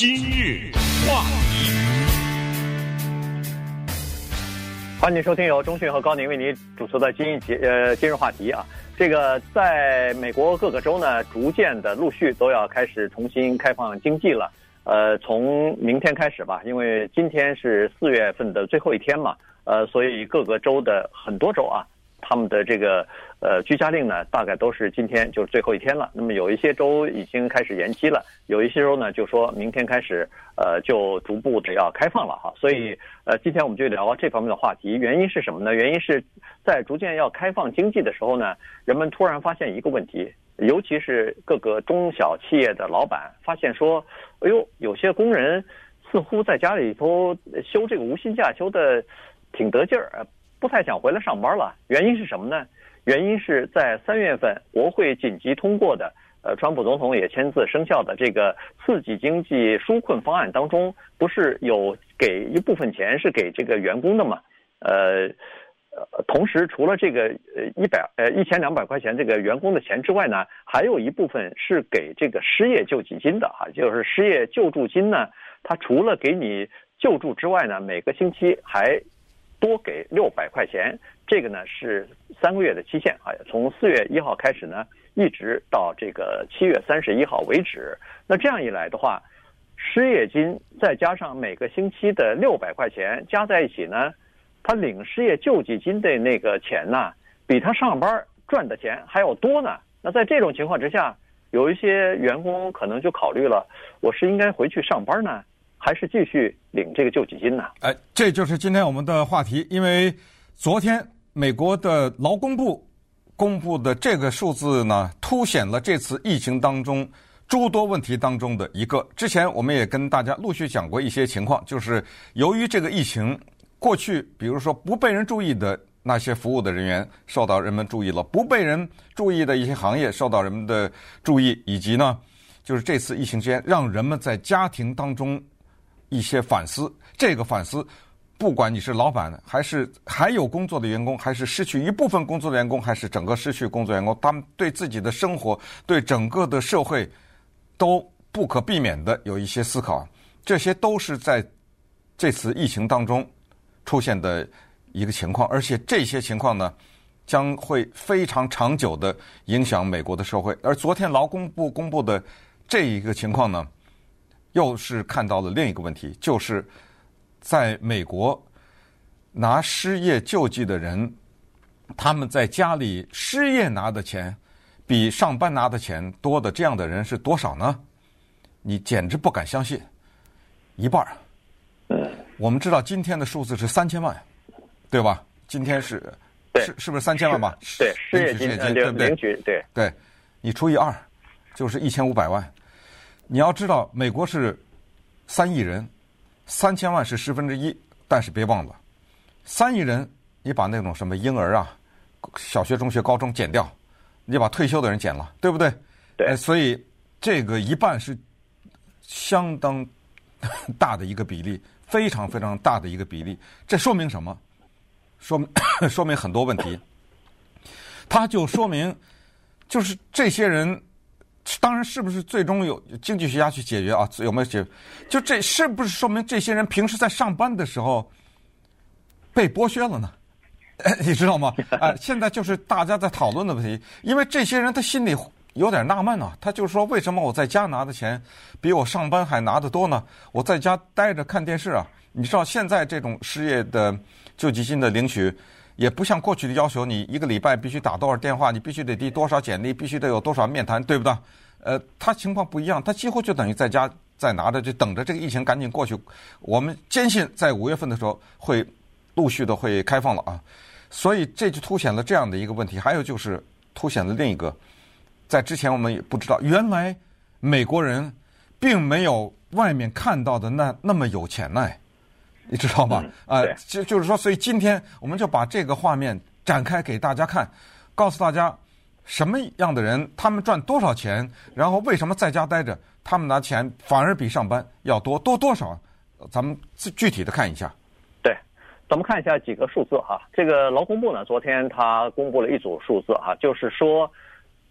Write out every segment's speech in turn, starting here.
今日话题，欢迎收听由中讯和高宁为您主持的今日节呃今日话题啊。这个在美国各个州呢，逐渐的陆续都要开始重新开放经济了。呃，从明天开始吧，因为今天是四月份的最后一天嘛，呃，所以各个州的很多州啊。他们的这个呃居家令呢，大概都是今天就是最后一天了。那么有一些州已经开始延期了，有一些州呢就说明天开始呃就逐步的要开放了哈。所以呃今天我们就聊这方面的话题。原因是什么呢？原因是在逐渐要开放经济的时候呢，人们突然发现一个问题，尤其是各个中小企业的老板发现说，哎呦，有些工人似乎在家里头休这个无薪假休的挺得劲儿。不太想回来上班了，原因是什么呢？原因是在三月份国会紧急通过的，呃，川普总统也签字生效的这个刺激经济纾困方案当中，不是有给一部分钱是给这个员工的吗？呃，呃，同时除了这个呃一百呃一千两百块钱这个员工的钱之外呢，还有一部分是给这个失业救济金的哈，就是失业救助金呢，它除了给你救助之外呢，每个星期还多给六百块钱，这个呢是三个月的期限啊，从四月一号开始呢，一直到这个七月三十一号为止。那这样一来的话，失业金再加上每个星期的六百块钱加在一起呢，他领失业救济金的那个钱呢，比他上班赚的钱还要多呢。那在这种情况之下，有一些员工可能就考虑了，我是应该回去上班呢？还是继续领这个救济金呢？哎，这就是今天我们的话题。因为昨天美国的劳工部公布的这个数字呢，凸显了这次疫情当中诸多问题当中的一个。之前我们也跟大家陆续讲过一些情况，就是由于这个疫情，过去比如说不被人注意的那些服务的人员受到人们注意了，不被人注意的一些行业受到人们的注意，以及呢，就是这次疫情之间让人们在家庭当中。一些反思，这个反思，不管你是老板还是还有工作的员工，还是失去一部分工作的员工，还是整个失去工作员工，他们对自己的生活、对整个的社会，都不可避免的有一些思考。这些都是在这次疫情当中出现的一个情况，而且这些情况呢，将会非常长久的影响美国的社会。而昨天劳工部公布的这一个情况呢，又是看到了另一个问题，就是在美国拿失业救济的人，他们在家里失业拿的钱比上班拿的钱多的这样的人是多少呢？你简直不敢相信，一半儿。我们知道今天的数字是三千万，对吧？今天是是是不是三千万吧？对，失业金，对不对？对对，你除以二，就是一千五百万。你要知道，美国是三亿人，三千万是十分之一。但是别忘了，三亿人，你把那种什么婴儿啊、小学、中学、高中减掉，你把退休的人减了，对不对？对。所以这个一半是相当大的一个比例，非常非常大的一个比例。这说明什么？说明 说明很多问题。它就说明，就是这些人。当然是不是最终有经济学家去解决啊？有没有解决？就这是不是说明这些人平时在上班的时候被剥削了呢？你知道吗？啊，现在就是大家在讨论的问题，因为这些人他心里有点纳闷呢。他就是说，为什么我在家拿的钱比我上班还拿得多呢？我在家待着看电视啊。你知道现在这种失业的救济金的领取。也不像过去的要求，你一个礼拜必须打多少电话，你必须得递多少简历，必须得有多少面谈，对不对？呃，他情况不一样，他几乎就等于在家在拿着，就等着这个疫情赶紧过去。我们坚信在五月份的时候会陆续的会开放了啊，所以这就凸显了这样的一个问题。还有就是凸显了另一个，在之前我们也不知道，原来美国人并没有外面看到的那那么有钱呢。你知道吗？啊、嗯，就、呃、就是说，所以今天我们就把这个画面展开给大家看，告诉大家什么样的人他们赚多少钱，然后为什么在家待着，他们拿钱反而比上班要多多多少？咱们具体的看一下。对，咱们看一下几个数字哈。这个劳工部呢，昨天他公布了一组数字哈，就是说，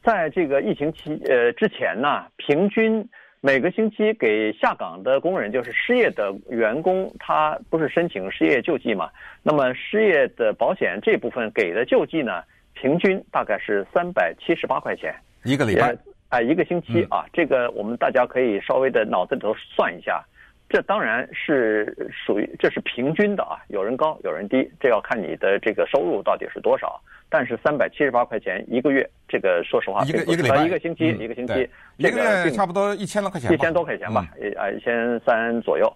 在这个疫情期呃之前呢，平均每个星期给下岗的工人，就是失业的员工，他不是申请失业救济嘛？那么失业的保险这部分给的救济呢，平均大概是三百七十八块钱一个礼拜，哎，一个星期啊。这个我们大家可以稍微的脑子里头算一下。这当然是属于这是平均的啊，有人高有人低，这要看你的这个收入到底是多少。但是三百七十八块钱一个月，这个说实话，一个一个礼拜，一个星期，一个星期，一个月差不多一千多块钱，一千多块钱吧，啊，一千三左右。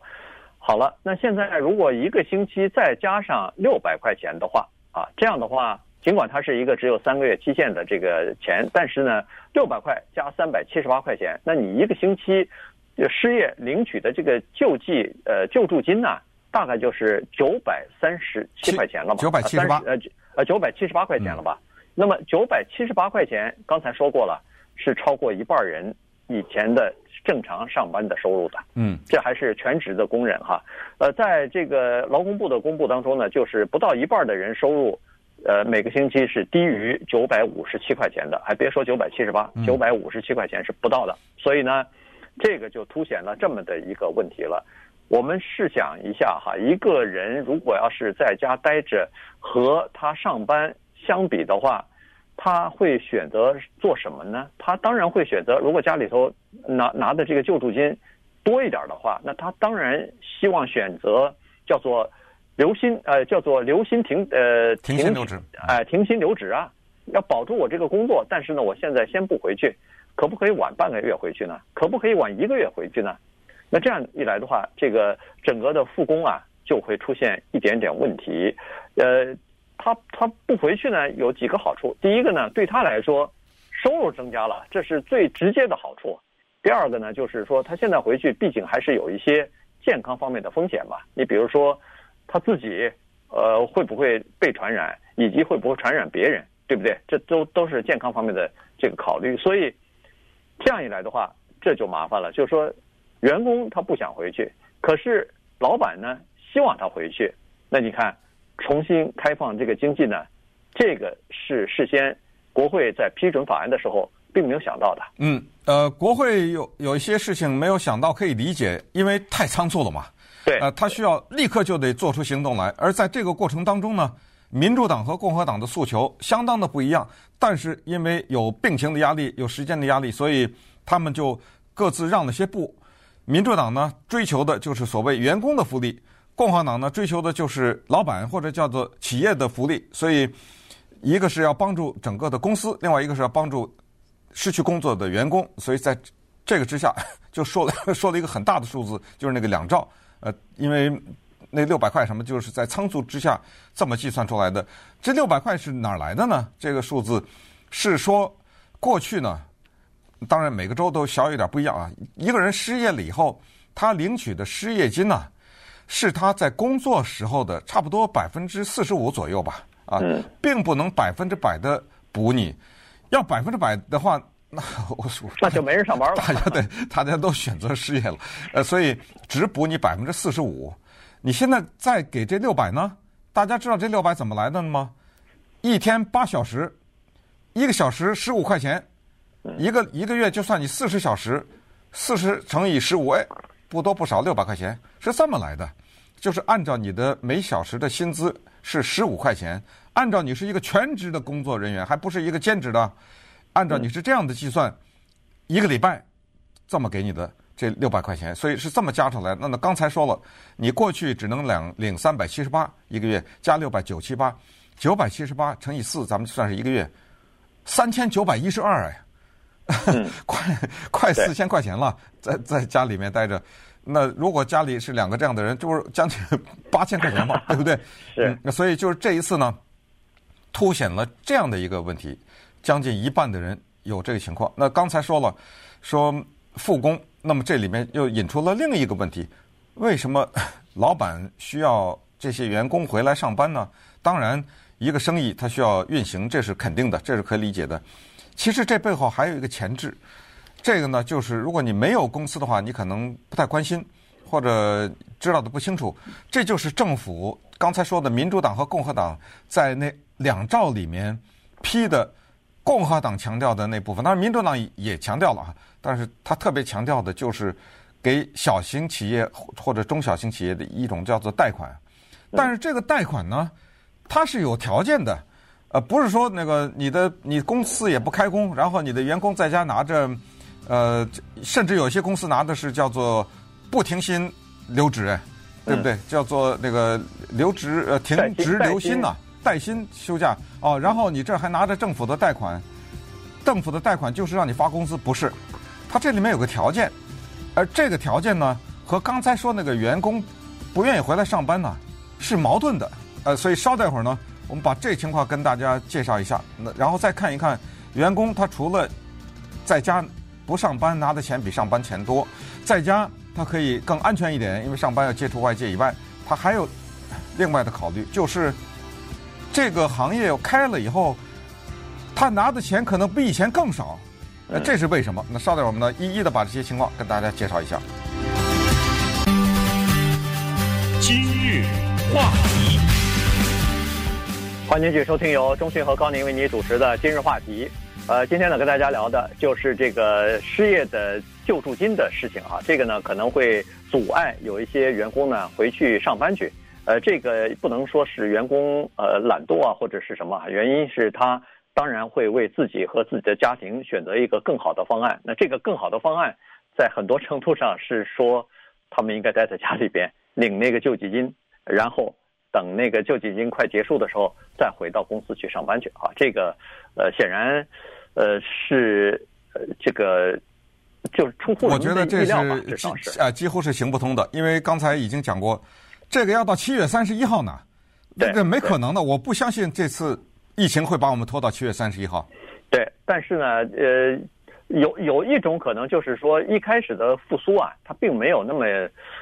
好了，那现在如果一个星期再加上六百块钱的话，啊，这样的话，尽管它是一个只有三个月期限的这个钱，但是呢，六百块加三百七十八块钱，那你一个星期失业领取的这个救济呃救助金呢，大概就是九百三十七块钱了吧？九百七十八。呃，九百七十八块钱了吧？嗯、那么九百七十八块钱，刚才说过了，是超过一半人以前的正常上班的收入的。嗯，这还是全职的工人哈。呃，在这个劳工部的公布当中呢，就是不到一半的人收入，呃，每个星期是低于九百五十七块钱的，还别说九百七十八，九百五十七块钱是不到的。所以呢，这个就凸显了这么的一个问题了。我们试想一下哈，一个人如果要是在家待着，和他上班相比的话，他会选择做什么呢？他当然会选择，如果家里头拿拿的这个救助金多一点的话，那他当然希望选择叫做留薪，呃，叫做留薪停，呃，停薪留职，哎、呃，停薪留职啊，要保住我这个工作，但是呢，我现在先不回去，可不可以晚半个月回去呢？可不可以晚一个月回去呢？那这样一来的话，这个整个的复工啊，就会出现一点点问题。呃，他他不回去呢，有几个好处。第一个呢，对他来说，收入增加了，这是最直接的好处。第二个呢，就是说他现在回去，毕竟还是有一些健康方面的风险嘛。你比如说，他自己呃会不会被传染，以及会不会传染别人，对不对？这都都是健康方面的这个考虑。所以这样一来的话，这就麻烦了，就是说。员工他不想回去，可是老板呢希望他回去。那你看，重新开放这个经济呢，这个是事先国会在批准法案的时候并没有想到的。嗯，呃，国会有有一些事情没有想到，可以理解，因为太仓促了嘛。对。呃，他需要立刻就得做出行动来，而在这个过程当中呢，民主党和共和党的诉求相当的不一样，但是因为有病情的压力，有时间的压力，所以他们就各自让了些步。民主党呢，追求的就是所谓员工的福利；共和党呢，追求的就是老板或者叫做企业的福利。所以，一个是要帮助整个的公司，另外一个是要帮助失去工作的员工。所以，在这个之下，就说了 说了一个很大的数字，就是那个两兆。呃，因为那六百块什么，就是在仓促之下这么计算出来的。这六百块是哪儿来的呢？这个数字是说过去呢。当然，每个州都小有点不一样啊。一个人失业了以后，他领取的失业金呢，是他在工作时候的差不多百分之四十五左右吧。啊，并不能百分之百的补你。要百分之百的话，那我说那就没人上班了。大家对，大家都选择失业了。呃，所以只补你百分之四十五。你现在再给这六百呢？大家知道这六百怎么来的吗？一天八小时，一个小时十五块钱。一个一个月就算你四十小时，四十乘以十五，哎，不多不少，六百块钱是这么来的，就是按照你的每小时的薪资是十五块钱，按照你是一个全职的工作人员，还不是一个兼职的，按照你是这样的计算，一个礼拜这么给你的这六百块钱，所以是这么加出来。那那刚才说了，你过去只能两领三百七十八一个月，加六百九七八，九百七十八乘以四，咱们算是一个月三千九百一十二哎。快快四千块钱了，在在家里面待着，那如果家里是两个这样的人，就是将近 八千块钱嘛，对不对？是。那所以就是这一次呢，凸显了这样的一个问题，将近一半的人有这个情况。那刚才说了，说复工，那么这里面又引出了另一个问题：为什么 老板需要这些员工回来上班呢？当然，一个生意它需要运行，这是肯定的，这是可以理解的。其实这背后还有一个前置，这个呢，就是如果你没有公司的话，你可能不太关心，或者知道的不清楚。这就是政府刚才说的，民主党和共和党在那两兆里面批的共和党强调的那部分，当然民主党也强调了啊，但是他特别强调的就是给小型企业或者中小型企业的一种叫做贷款，但是这个贷款呢，它是有条件的，呃，不是说那个你的你公司也不开工，然后你的员工在家拿着，呃，甚至有些公司拿的是叫做不停薪留职，对不对？叫做那个留职呃停职留薪呐。带薪休假哦，然后你这还拿着政府的贷款，政府的贷款就是让你发工资，不是？他这里面有个条件，而这个条件呢，和刚才说那个员工不愿意回来上班呢，是矛盾的。呃，所以稍待会儿呢，我们把这情况跟大家介绍一下，那然后再看一看员工他除了在家不上班拿的钱比上班钱多，在家他可以更安全一点，因为上班要接触外界以外，他还有另外的考虑，就是。这个行业开了以后，他拿的钱可能比以前更少，那这是为什么？那稍等，我们呢一一的把这些情况跟大家介绍一下。今日话题，欢迎继续收听由中讯和高宁为你主持的今日话题。呃，今天呢跟大家聊的就是这个失业的救助金的事情啊，这个呢可能会阻碍有一些员工呢回去上班去。呃，这个不能说是员工呃懒惰啊，或者是什么，原因是他当然会为自己和自己的家庭选择一个更好的方案。那这个更好的方案，在很多程度上是说，他们应该待在家里边领那个救济金，然后等那个救济金快结束的时候再回到公司去上班去啊。这个呃显然呃是呃这个就是出乎人的意料吧，至少是啊，几乎是行不通的，因为刚才已经讲过。这个要到七月三十一号呢，这个没可能的。我不相信这次疫情会把我们拖到七月三十一号。对，但是呢，呃，有有一种可能就是说，一开始的复苏啊，它并没有那么，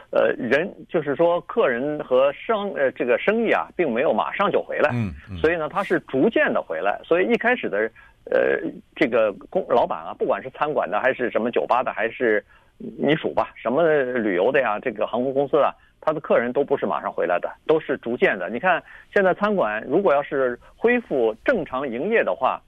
呃，人就是说，客人和生呃这个生意啊，并没有马上就回来。嗯。嗯。所以呢，它是逐渐的回来。所以一开始的呃这个工老板啊，不管是餐馆的还是什么酒吧的，还是你数吧，什么旅游的呀，这个航空公司啊。他的客人都不是马上回来的，都是逐渐的。你看，现在餐馆如果要是恢复正常营业的话，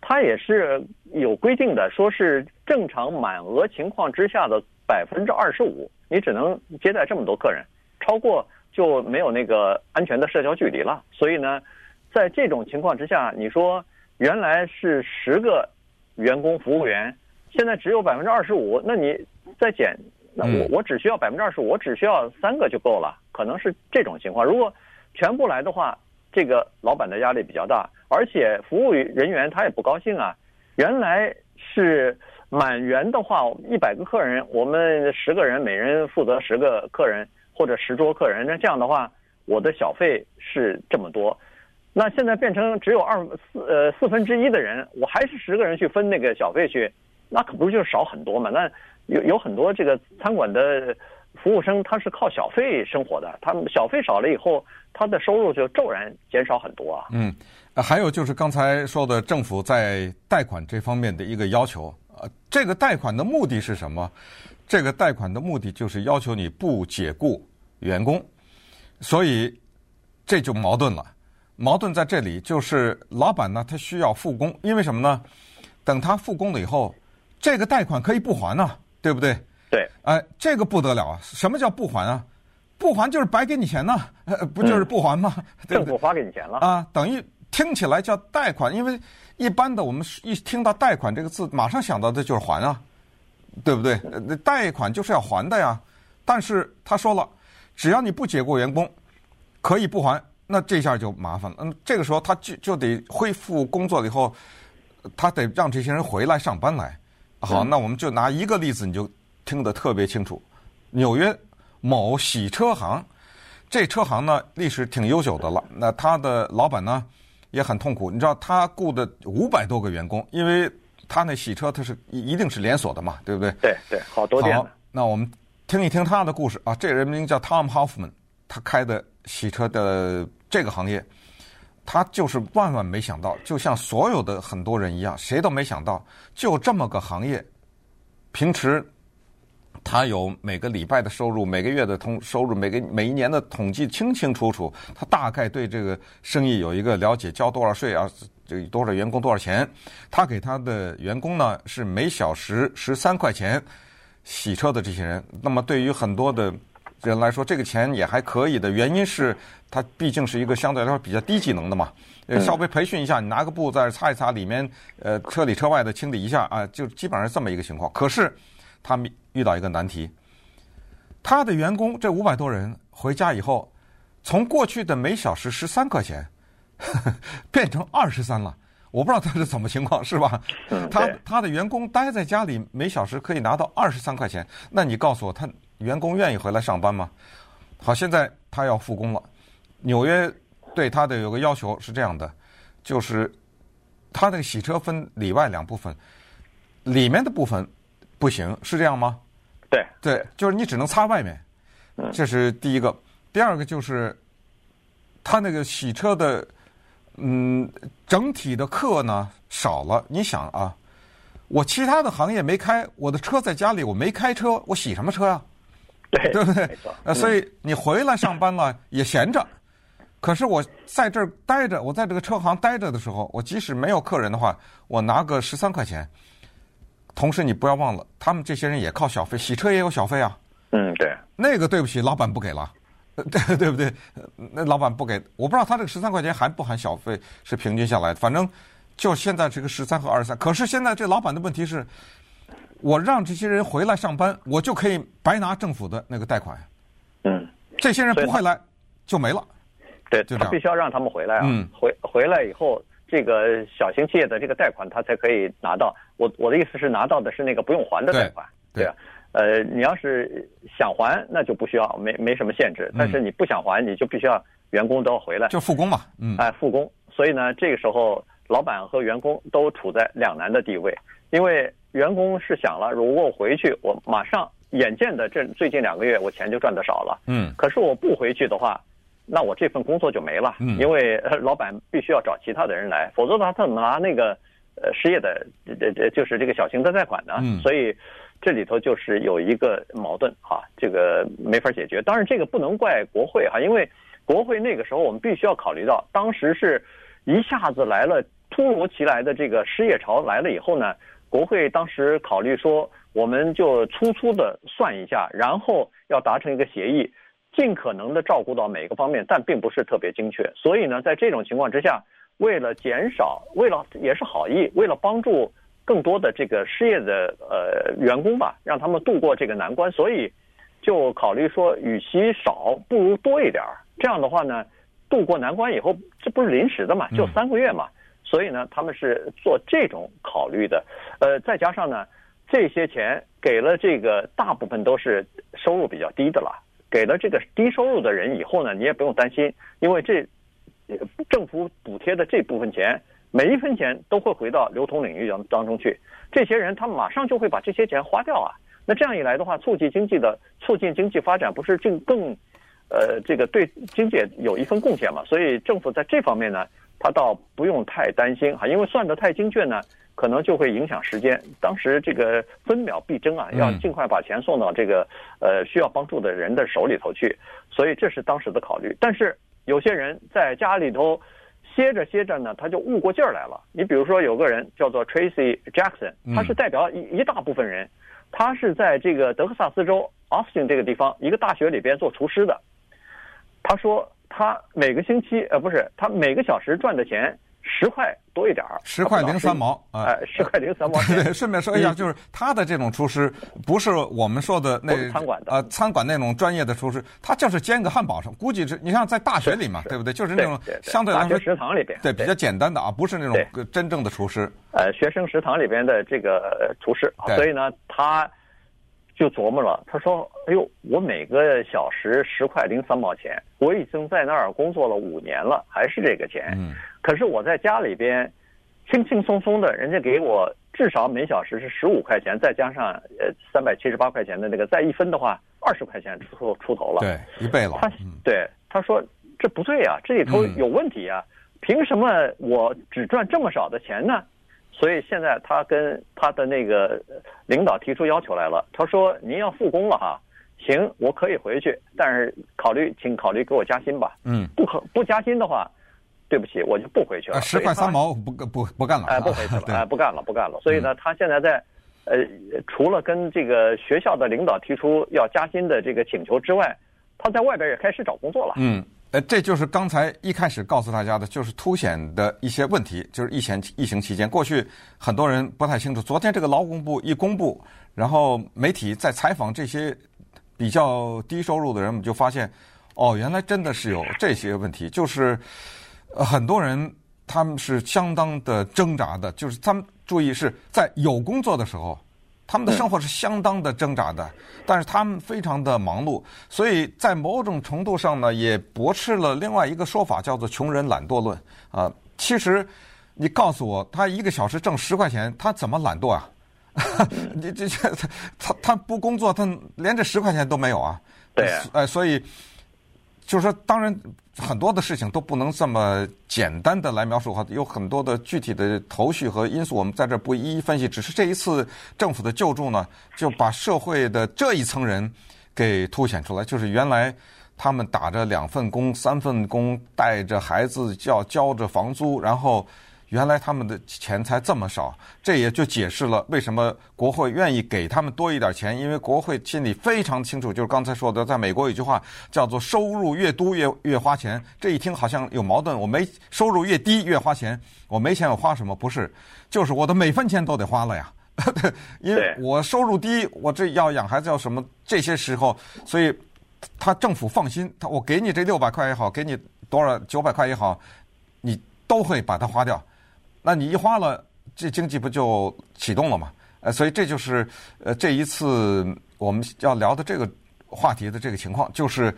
它也是有规定的，说是正常满额情况之下的百分之二十五，你只能接待这么多客人，超过就没有那个安全的社交距离了。所以呢，在这种情况之下，你说原来是十个员工服务员，现在只有百分之二十五，那你再减。那我我只需要百分之二十五，我只需要三个就够了，可能是这种情况。如果全部来的话，这个老板的压力比较大，而且服务人员他也不高兴啊。原来是满员的话，一百个客人，我们十个人，每人负责十个客人或者十桌客人，那这样的话，我的小费是这么多。那现在变成只有二四呃四分之一的人，我还是十个人去分那个小费去，那可不是就少很多嘛？那。有有很多这个餐馆的服务生，他是靠小费生活的，他们小费少了以后，他的收入就骤然减少很多啊。嗯，还有就是刚才说的政府在贷款这方面的一个要求，呃，这个贷款的目的是什么？这个贷款的目的就是要求你不解雇员工，所以这就矛盾了。矛盾在这里，就是老板呢，他需要复工，因为什么呢？等他复工了以后，这个贷款可以不还呢。对不对？对，哎，这个不得了啊！什么叫不还啊？不还就是白给你钱呢，不就是不还吗？政府发给你钱了啊，等于听起来叫贷款，因为一般的我们一听到贷款这个字，马上想到的就是还啊，对不对？贷款就是要还的呀。但是他说了，只要你不解雇员工，可以不还，那这下就麻烦了。嗯，这个时候他就就得恢复工作了以后，他得让这些人回来上班来。好，那我们就拿一个例子，你就听得特别清楚。纽约某洗车行，这车行呢历史挺悠久的了。那他的老板呢也很痛苦，你知道他雇的五百多个员工，因为他那洗车他是一定是连锁的嘛，对不对？对对，好多店。好，那我们听一听他的故事啊。这人名叫 Tom Hoffman，他开的洗车的这个行业。他就是万万没想到，就像所有的很多人一样，谁都没想到，就这么个行业，平时他有每个礼拜的收入，每个月的通收入，每个每一年的统计清清楚楚，他大概对这个生意有一个了解，交多少税啊，这多少员工多少钱，他给他的员工呢是每小时十三块钱，洗车的这些人，那么对于很多的人来说，这个钱也还可以的原因是，它毕竟是一个相对来说比较低技能的嘛，稍微培训一下，你拿个布在这擦一擦，里面呃车里车外的清理一下啊，就基本上是这么一个情况。可是他们遇到一个难题，他的员工这五百多人回家以后，从过去的每小时十三块钱呵呵 变成二十三了。我不知道他是怎么情况，是吧？他他的员工待在家里每小时可以拿到二十三块钱，那你告诉我，他员工愿意回来上班吗？好，现在他要复工了。纽约对他的有个要求是这样的，就是他那个洗车分里外两部分，里面的部分不行，是这样吗？对对，就是你只能擦外面，这是第一个。第二个就是他那个洗车的，嗯，整体的课呢少了。你想啊，我其他的行业没开，我的车在家里，我没开车，我洗什么车呀？对，对不对？呃，所以你回来上班了也闲着。可是我在这儿待着，我在这个车行待着的时候，我即使没有客人的话，我拿个十三块钱。同时，你不要忘了，他们这些人也靠小费，洗车也有小费啊。嗯，对。那个对不起，老板不给了，对对不对？那老板不给，我不知道他这个十三块钱含不含小费，是平均下来，反正就现在这个十三和二十三。可是现在这老板的问题是，我让这些人回来上班，我就可以白拿政府的那个贷款。嗯。这些人不回来就没了。对，他必须要让他们回来啊！嗯、回回来以后，这个小型企业的这个贷款他才可以拿到。我我的意思是拿到的是那个不用还的贷款，对，对啊。呃，你要是想还，那就不需要，没没什么限制。但是你不想还，你就必须要员工都要回来，就复工嘛。嗯，哎，复工。所以呢，这个时候老板和员工都处在两难的地位，因为员工是想了，如果我回去，我马上眼见的这最近两个月我钱就赚得少了。嗯，可是我不回去的话。那我这份工作就没了，嗯因为老板必须要找其他的人来，否则的话他怎么拿那个呃失业的这这就是这个小型的贷款呢？嗯所以这里头就是有一个矛盾哈，这个没法解决。当然这个不能怪国会哈，因为国会那个时候我们必须要考虑到，当时是一下子来了突如其来的这个失业潮来了以后呢，国会当时考虑说，我们就粗粗的算一下，然后要达成一个协议。尽可能的照顾到每个方面，但并不是特别精确。所以呢，在这种情况之下，为了减少，为了也是好意，为了帮助更多的这个失业的呃员工吧，让他们度过这个难关，所以就考虑说，与其少，不如多一点儿。这样的话呢，度过难关以后，这不是临时的嘛，就三个月嘛。所以呢，他们是做这种考虑的。呃，再加上呢，这些钱给了这个大部分都是收入比较低的了。给了这个低收入的人以后呢，你也不用担心，因为这政府补贴的这部分钱，每一分钱都会回到流通领域当当中去。这些人他马上就会把这些钱花掉啊。那这样一来的话，促进经济的促进经济发展，不是更更呃这个对经济有一份贡献嘛？所以政府在这方面呢，他倒不用太担心哈，因为算得太精确呢。可能就会影响时间。当时这个分秒必争啊，要尽快把钱送到这个呃需要帮助的人的手里头去，所以这是当时的考虑。但是有些人在家里头歇着歇着呢，他就悟过劲儿来了。你比如说有个人叫做 Tracy Jackson，他是代表一一大部分人，他是在这个德克萨斯州 Austin 这个地方一个大学里边做厨师的。他说他每个星期呃不是，他每个小时赚的钱。十块多一点儿，十块零三毛啊！哎，十块零三毛。对，顺便说一下，就是他的这种厨师，不是我们说的那餐馆的呃餐馆那种专业的厨师，他就是煎个汉堡上，估计是你像在大学里嘛，对不对？就是那种相对来说食堂里边，对比较简单的啊，不是那种真正的厨师。呃，学生食堂里边的这个厨师，所以呢，他。就琢磨了，他说：“哎呦，我每个小时十块零三毛钱，我已经在那儿工作了五年了，还是这个钱。嗯，可是我在家里边，轻轻松松的，人家给我至少每小时是十五块钱，再加上呃三百七十八块钱的那个再一分的话，二十块钱出出头了。对，一倍了。他对他说这不对啊，这里头有问题啊，凭什么我只赚这么少的钱呢？”所以现在他跟他的那个领导提出要求来了，他说：“您要复工了哈，行，我可以回去，但是考虑，请考虑给我加薪吧。”嗯，不可不加薪的话，对不起，我就不回去了。十块三毛不不不干了，哎，不回去了，哎，不干了，不干了。所以呢，他现在在呃，除了跟这个学校的领导提出要加薪的这个请求之外，他在外边也开始找工作了。嗯，呃，这就是刚才一开始告诉大家的，就是凸显的一些问题，就是疫情疫情期间，过去很多人不太清楚。昨天这个劳工部一公布，然后媒体在采访这些比较低收入的人，我们就发现，哦，原来真的是有这些问题，就是。呃，很多人他们是相当的挣扎的，就是他们注意是在有工作的时候，他们的生活是相当的挣扎的，但是他们非常的忙碌，所以在某种程度上呢，也驳斥了另外一个说法，叫做“穷人懒惰论”啊。其实，你告诉我，他一个小时挣十块钱，他怎么懒惰啊？你这这他他他不工作，他连这十块钱都没有啊？对啊，呃，所以。就是说，当然很多的事情都不能这么简单的来描述哈，有很多的具体的头绪和因素，我们在这不一一分析。只是这一次政府的救助呢，就把社会的这一层人给凸显出来，就是原来他们打着两份工、三份工，带着孩子交交着房租，然后。原来他们的钱才这么少，这也就解释了为什么国会愿意给他们多一点钱，因为国会心里非常清楚，就是刚才说的，在美国有一句话叫做“收入越多越越花钱”，这一听好像有矛盾。我没收入越低越花钱，我没钱我花什么？不是，就是我的每分钱都得花了呀，因为我收入低，我这要养孩子要什么？这些时候，所以他政府放心，他我给你这六百块也好，给你多少九百块也好，你都会把它花掉。那你一花了，这经济不就启动了吗？呃，所以这就是呃这一次我们要聊的这个话题的这个情况，就是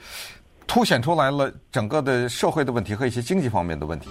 凸显出来了整个的社会的问题和一些经济方面的问题。